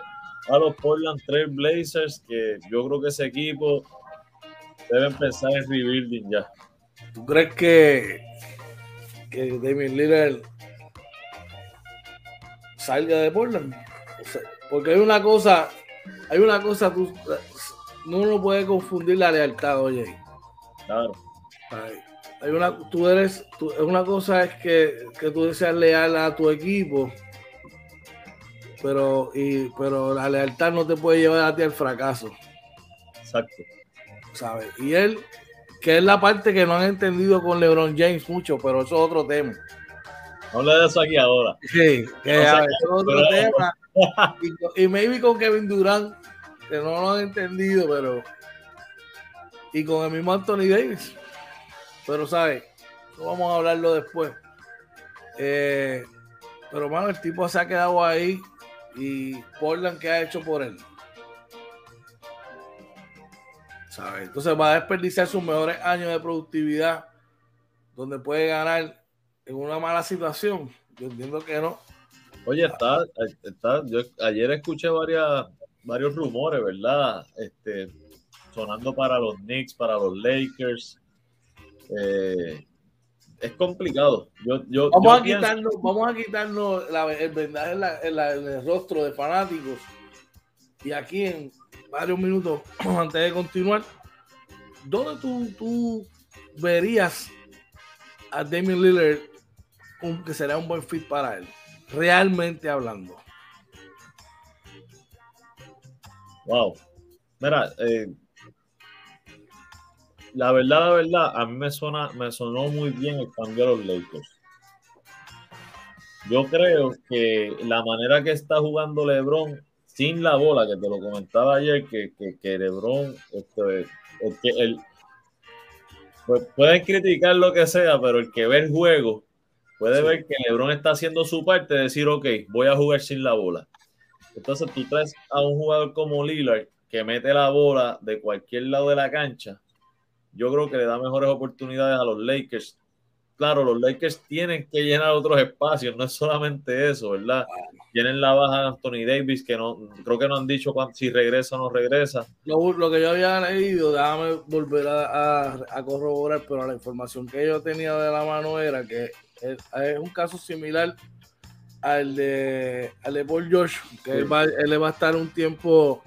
a los Portland Trail Blazers, que yo creo que ese equipo debe empezar en rebuilding ya. ¿Tú crees que, que Damian Lillard salga de Portland? Porque hay una cosa, hay una cosa, tú no lo puede confundir la lealtad, oye. Claro. Hay una, tú eres, una cosa es que, que tú deseas leal a tu equipo, pero, y, pero la lealtad no te puede llevar a ti al fracaso. Exacto. ¿Sabes? Y él, que es la parte que no han entendido con LeBron James mucho, pero eso es otro tema. Habla de eso aquí ahora. Sí, que es otro tema. <laughs> Y, maybe con Kevin Durant, que no lo han entendido, pero. Y con el mismo Anthony Davis. Pero, ¿sabes? vamos a hablarlo después. Eh, pero, bueno, el tipo se ha quedado ahí y Portland, ¿qué ha hecho por él? ¿Sabes? Entonces va a desperdiciar sus mejores años de productividad donde puede ganar en una mala situación. Yo entiendo que no. Oye, está, está yo ayer escuché varias, varios rumores, ¿verdad? Este, sonando para los Knicks, para los Lakers. Eh, es complicado. vamos, a quitarnos, vamos a quitarnos el vendaje en, el rostro de fanáticos. Y aquí en varios minutos, <clears throat> antes de continuar, ¿dónde tú, tú verías a Damian Lillard que será un buen fit para él? Realmente hablando. Wow. Mira, eh, la verdad, la verdad, a mí me, suena, me sonó muy bien el cambio a los Lakers. Yo creo que la manera que está jugando LeBron sin la bola, que te lo comentaba ayer, que, que, LeBron, este, que el, pues pueden criticar lo que sea, pero el que ve el juego puede ver que LeBron está haciendo su parte de decir, ok, voy a jugar sin la bola. Entonces tú traes a un jugador como Lillard que mete la bola de cualquier lado de la cancha yo creo que le da mejores oportunidades a los Lakers. Claro, los Lakers tienen que llenar otros espacios, no es solamente eso, ¿verdad? Tienen la baja de Anthony Davis, que no creo que no han dicho si regresa o no regresa. Lo, que yo había leído, déjame volver a, corroborar, pero la información que yo tenía de la mano era que es, un caso similar al de, al de Paul George, que él, va, él va a estar un tiempo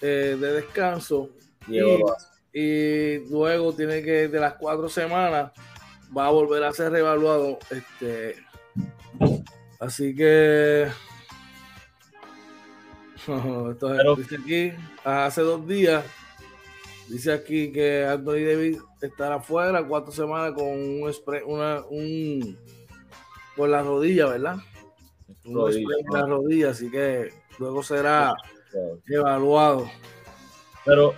eh, de descanso. Y, y luego tiene que, de las cuatro semanas, va a volver a ser reevaluado. Este, así que. <laughs> Esto dice aquí, hace dos días, dice aquí que Anthony Davis estará fuera cuatro semanas con un spray, una, un por la rodilla, ¿verdad? Un spray en la rodilla, así que luego será evaluado. Pero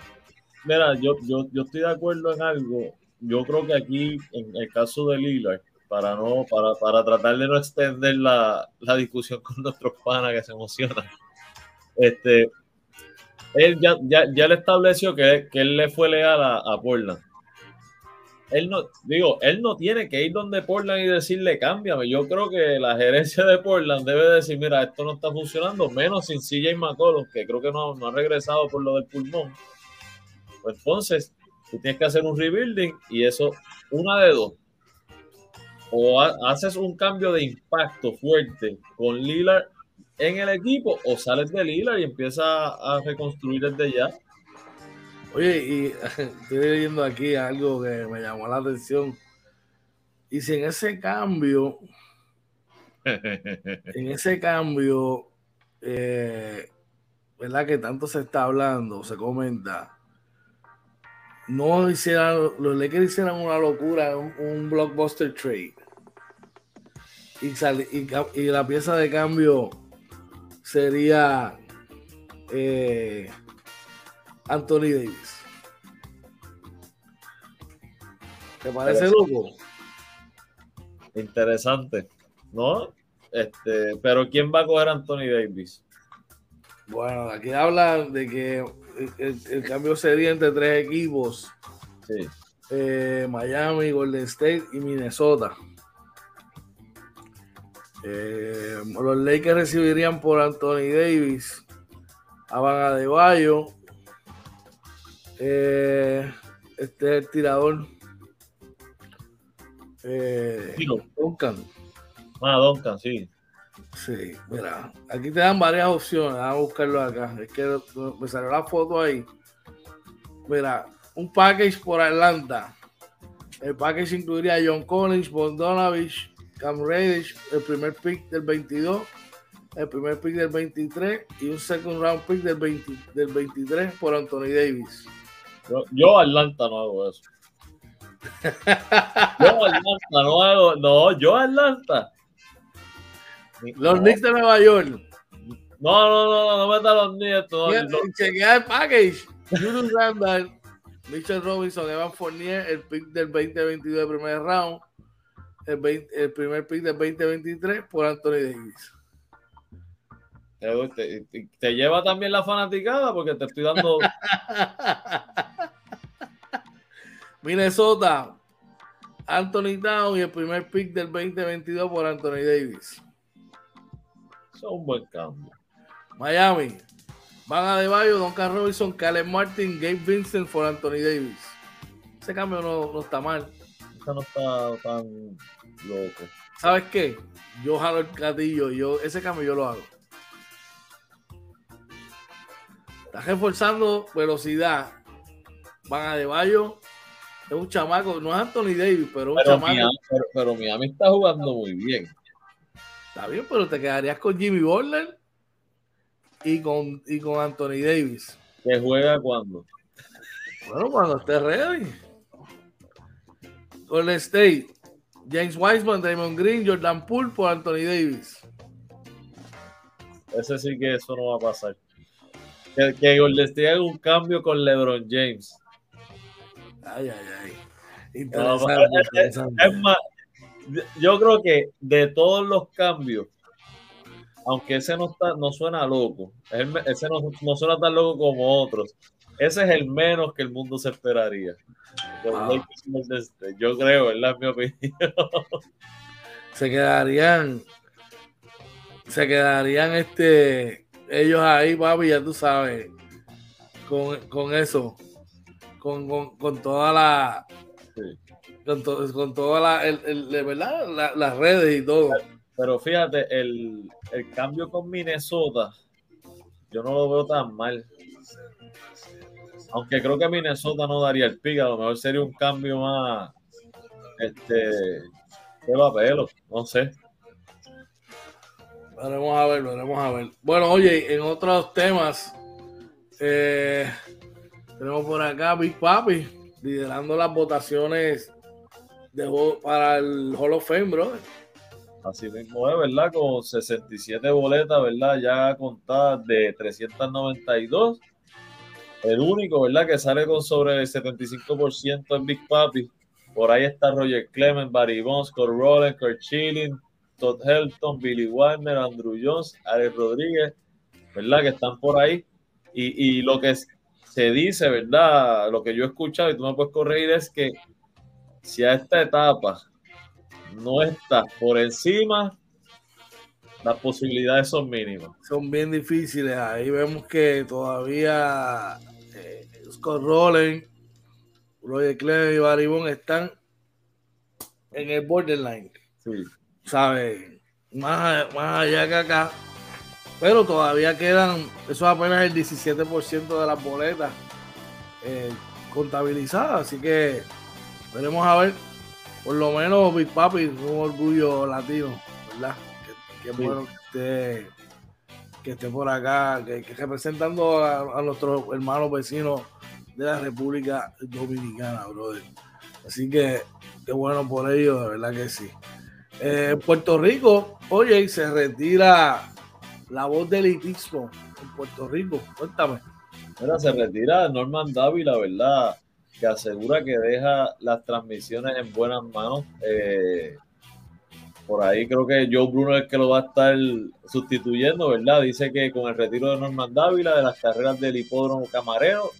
Mira, yo, yo, yo estoy de acuerdo en algo. Yo creo que aquí, en el caso de Lillard, para no, para, para tratar de no extender la, la discusión <laughs> con nuestros panas que se emocionan, este, él ya, ya, ya le estableció que, que, él le fue leal a, a, Portland. Él no, digo, él no tiene que ir donde Portland y decirle cámbiame. Yo creo que la gerencia de Portland debe decir, mira, esto no está funcionando, menos sin CJ McCollum, que creo que no, no ha regresado por lo del pulmón. Pues entonces, tú tienes que hacer un rebuilding y eso, una de dos. O haces un cambio de impacto fuerte con Lillard en el equipo o sales de Lillard y empiezas a reconstruir desde ya. Oye, y <laughs> estoy leyendo aquí algo que me llamó la atención. Y si en ese cambio, <laughs> en ese cambio, eh, ¿verdad? Que tanto se está hablando, se comenta, no hicieran, los Lakers hicieran una locura, un, blockbuster trade. Y, y, la pieza de cambio sería eh, Anthony Davis. ¿Te parece loco? Interesante. ¿No? Este, pero ¿quién va a coger a Anthony Davis? Bueno, aquí hablan de que el, cambio sería entre tres equipos. Sí. Eh, Miami, Golden State y Minnesota. Eh, los Lakers recibirían por Anthony Davis a Van Adebayo. Eh, este es el tirador. Eh, Duncan. Ah, Duncan, sí. Sí, mira, aquí te dan varias opciones. Vamos a buscarlo acá. Es que me salió la foto ahí. Mira, un package por Atlanta. El package incluiría a John Collins, Bondonovich, Cam Reddish, el primer pick del 22, el primer pick del 23 y un second round pick del, 20, del 23 por Anthony Davis. Yo, yo Atlanta no hago eso. <laughs> yo Atlanta no hago, no, yo Atlanta los Knicks de Nueva York. No, no, no, no, no metan los Knicks. No, Chequea el package. Julius Randall, Mitchell Robinson, Evan Fournier, el pick del 2022 de primer round, el, el primer pick del 2023 por Anthony Davis. Te, te, lleva también la fanaticada porque te estoy dando. <laughs> Minnesota, Anthony Down y el primer pick del 2022 por Anthony Davis un buen cambio. Miami. Van a Bayo, Don Robinson, Caleb Martin, Gabe Vincent por Anthony Davis. Ese cambio no, no está mal. Ese no está tan loco. ¿Sabes qué? Yo jalo el gatillo, yo, ese cambio yo lo hago. Está reforzando velocidad. Van a Bayo es un chamaco, no es Anthony Davis, pero un chamaco. pero, pero Miami está jugando muy bien. Está bien, pero te quedarías con Jimmy Butler y con, y con Anthony Davis. ¿Que juega cuando? Bueno, cuando esté ready. Golden State, James Wiseman, Draymond Green, Jordan Poole por Anthony Davis. Ese sí que eso no va a pasar. Que, que Golden State haga un cambio con LeBron James. Ay, ay, ay. Interesante, interesante. Es más, yo creo que de todos los cambios, aunque ese no, está, no suena loco, ese no, suena tan loco como otros, ese es el menos que el mundo se esperaría. Yo creo, ¿verdad? Es mi opinión. Se quedarían, se quedarían este, ellos ahí, papi, ya tú sabes, con, eso, con, con toda la, con, todas la, las redes y todo. Pero fíjate, el, cambio con Minnesota, yo no lo veo tan mal. Aunque creo que Minnesota no daría el pick, a lo mejor sería un cambio más este de papel, no sé. Veremos a ver, veremos a ver. Bueno, oye, en otros temas, eh, tenemos por acá Big Papi liderando las votaciones para el Hall of Fame, bro. Así mismo es, ¿verdad? Con 67 boletas, ¿verdad? Ya contadas de 392. El único, ¿verdad? Que sale con sobre el 75% en Big Papi. Por ahí está Roger Clemens, Barry Bonds, Scott Rowland, Kurt Schilling, Todd Helton, Billy Warner, Andrew Jones, Alex Rodríguez, ¿verdad? Que están por ahí. Y, y lo que se dice, ¿verdad? Lo que yo he escuchado, y tú me puedes corregir, es que si a esta etapa no está por encima, las posibilidades son mínimas. Son bien difíciles. Ahí vemos que todavía eh, Scott Rowland, Roger Clemens y Baribón están en el borderline. Sí. ¿Sabes? Más, más allá que acá. Pero todavía quedan, eso es apenas el 17% de las boletas eh, contabilizadas. Así que Veremos a ver. Por lo menos Big Papi, un orgullo latino, ¿verdad? Que, bueno que esté, que esté por acá, que, representando a, nuestros hermanos vecinos de la República Dominicana, brother. Así que qué bueno por ello, de verdad que sí. Eh, Puerto Rico, oye, se retira la voz del elitismo en Puerto Rico. Cuéntame. Mira, se retira Norman Dávila, ¿verdad? que asegura que deja las transmisiones en buenas manos. Eh, por ahí creo que Joe Bruno es el que lo va a estar sustituyendo, ¿verdad? Dice que con el retiro de Norman Dávila de las carreras del hipódromo Camarero,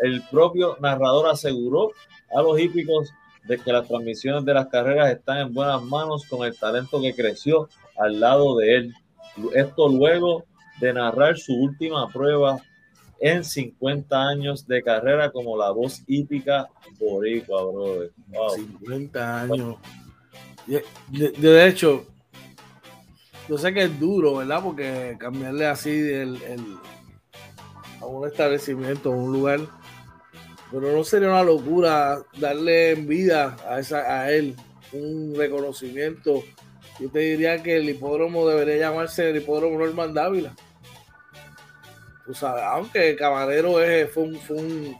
el propio narrador aseguró a los hípicos de que las transmisiones de las carreras están en buenas manos con el talento que creció al lado de él. Esto luego de narrar su última prueba en 50 años de carrera como la voz hípica boricua, brother. 50 años. De, hecho, yo sé que es duro, ¿verdad? Porque cambiarle así el, a un establecimiento, a un lugar, pero no sería una locura darle en vida a, esa, a él un reconocimiento. Yo te diría que el hipódromo debería llamarse el hipódromo Norman Dávila aunque Camarero es, fue, un,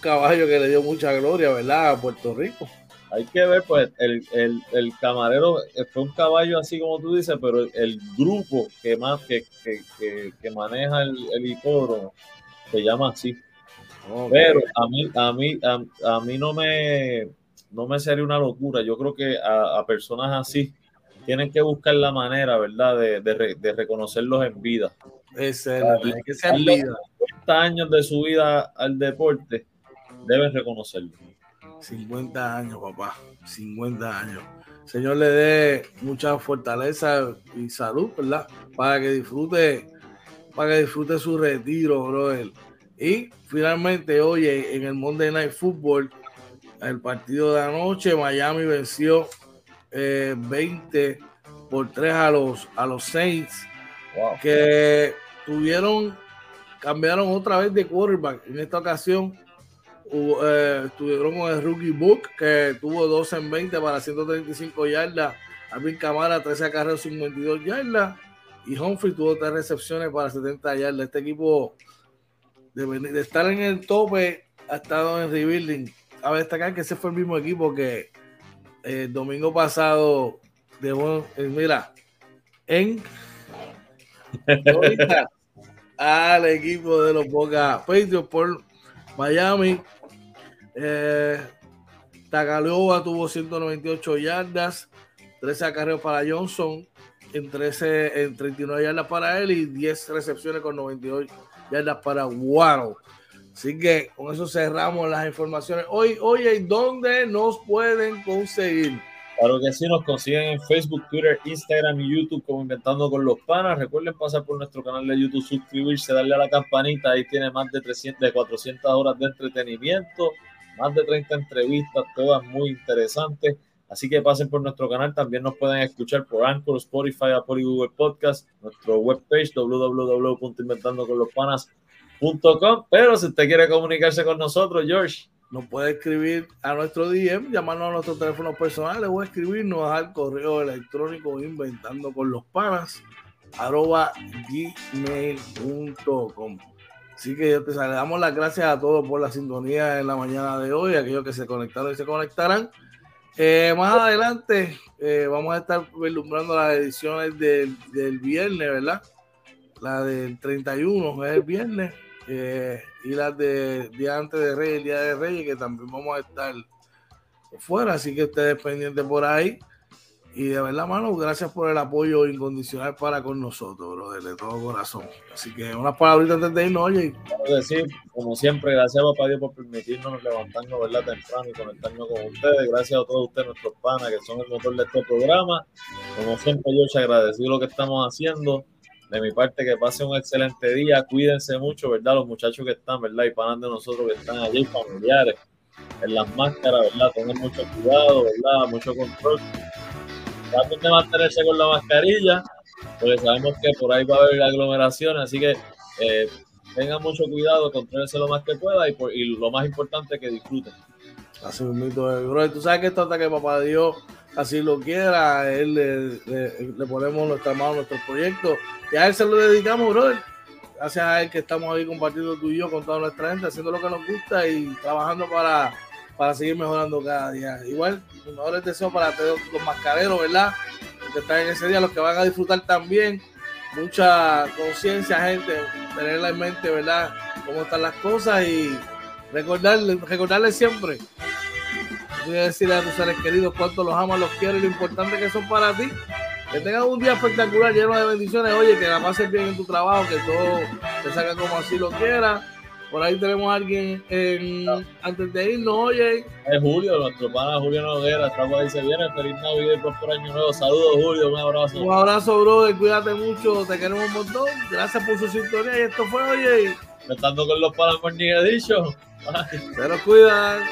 caballo que le dio mucha gloria, ¿verdad? A Puerto Rico. Hay que ver, pues, el, camarero fue un caballo así como tú dices, pero el, grupo que más que, maneja el, hipódromo se llama así. Pero a mí, a mí, a, mí no me no me sería una locura. Yo creo que a, personas así tienen que buscar la manera, ¿verdad?, de, de reconocerlos en vida. Es el, que se 50 años de su vida al deporte, deben reconocerlo. 50 años, papá. 50 años. Señor le dé mucha fortaleza y salud, ¿verdad? Para que disfrute, para que disfrute su retiro, brother. Y finalmente, oye, en el Monday Night Football, el partido de anoche, Miami venció 20 eh, por 3 a los, a los Saints. Que tuvieron, cambiaron otra vez de quarterback. En esta ocasión eh, estuvieron con el rookie Book, que tuvo 12 en 20 para 135 yardas. Alvin Camara, 13 carreras, 52 yardas. Y Humphrey tuvo 3 recepciones para 70 yardas. Este equipo, de, estar en el tope, ha estado en rebuilding. A destacar que ese fue el mismo equipo que el domingo pasado dejó, eh, mira, en <laughs> al equipo de los Boca Patriots por Miami. Eh, tuvo 198 yardas, 13 acarreos para Johnson, en, 13, en 39 yardas para él y 10 recepciones con 92 yardas para Waddle. Así que con eso cerramos las informaciones. Hoy, oye, ¿dónde nos pueden conseguir? Claro que sí, nos consiguen en Facebook, Twitter, Instagram y YouTube como Inventando con los Panas. Recuerden pasar por nuestro canal de YouTube, suscribirse, darle a la campanita. Ahí tiene más de 300, de 400 horas de entretenimiento, más de 30 entrevistas, todas muy interesantes. Así que pasen por nuestro canal. También nos pueden escuchar por Anchor, Spotify, Apple y Google Podcast. Nuestro webpage www.inventandoconlospanas.com. Pero si usted quiere comunicarse con nosotros, George, nos puede escribir a nuestro DM, llamarnos a nuestros teléfonos personales o escribirnos al correo electrónico inventando con los panas arroba gmail.com. Así que yo te damos las gracias a todos por la sintonía en la mañana de hoy, aquellos que se conectaron y se conectarán. Eh, más adelante eh, vamos a estar vislumbrando las ediciones del, del viernes, ¿verdad? La del 31 es el viernes eh, y las de día antes de Reyes, el día de Reyes, que también vamos a estar fuera, así que ustedes pendientes por ahí. Y de verdad, mano, gracias por el apoyo incondicional para con nosotros, de todo corazón. Así que unas palabritas antes de irnos, oye. Quiero decir, como siempre, gracias papá Dios por permitirnos levantarnos, ¿verdad? Temprano y conectarnos con ustedes. Gracias a todos ustedes, nuestros panas, que son el motor de este programa. Como siempre, yo agradecido lo que estamos haciendo de mi parte que pase un excelente día, cuídense mucho, ¿verdad? Los muchachos que están, ¿verdad? Y para de nosotros que están allí, familiares, en las máscaras, ¿verdad? Tengan mucho cuidado, ¿verdad? Mucho control. Traten de mantenerse con la mascarilla, porque sabemos que por ahí va a haber aglomeraciones, así que eh, tengan mucho cuidado, contrólense lo más que pueda y, y lo más importante que disfruten. Así un mito, bro. Tú sabes que esto hasta que papá Dios así lo quiera, él le, ponemos nuestra mano, nuestro proyecto, y a él se lo dedicamos, brother. Gracias a él que estamos ahí compartiendo tú y yo con toda nuestra gente, haciendo lo que nos gusta y trabajando para, para seguir mejorando cada día. Igual, los mejores deseos para todos los mascareros, ¿verdad? que están en ese día, los que van a disfrutar también. Mucha conciencia, gente, tenerla en mente, ¿verdad? Cómo están las cosas y recordarles, recordarles siempre Voy a decirle a tus seres queridos cuánto los amas, los quiero y lo importante que son para ti. Que tengan un día espectacular, lleno de bendiciones. Oye, que la pases bien en tu trabajo, que todo te salga como así lo quieras. Por ahí tenemos a alguien en, antes de irnos, oye. Es Julio, nuestro pana Julio Noguera, está por ahí, se viene, feliz Navidad y próspero año nuevo. Saludos Julio, un abrazo. Un abrazo, brother, cuídate mucho, te queremos un montón. Gracias por su sintonía y esto fue, oye. Estando con los panas Morning Edition. Pero cuidan.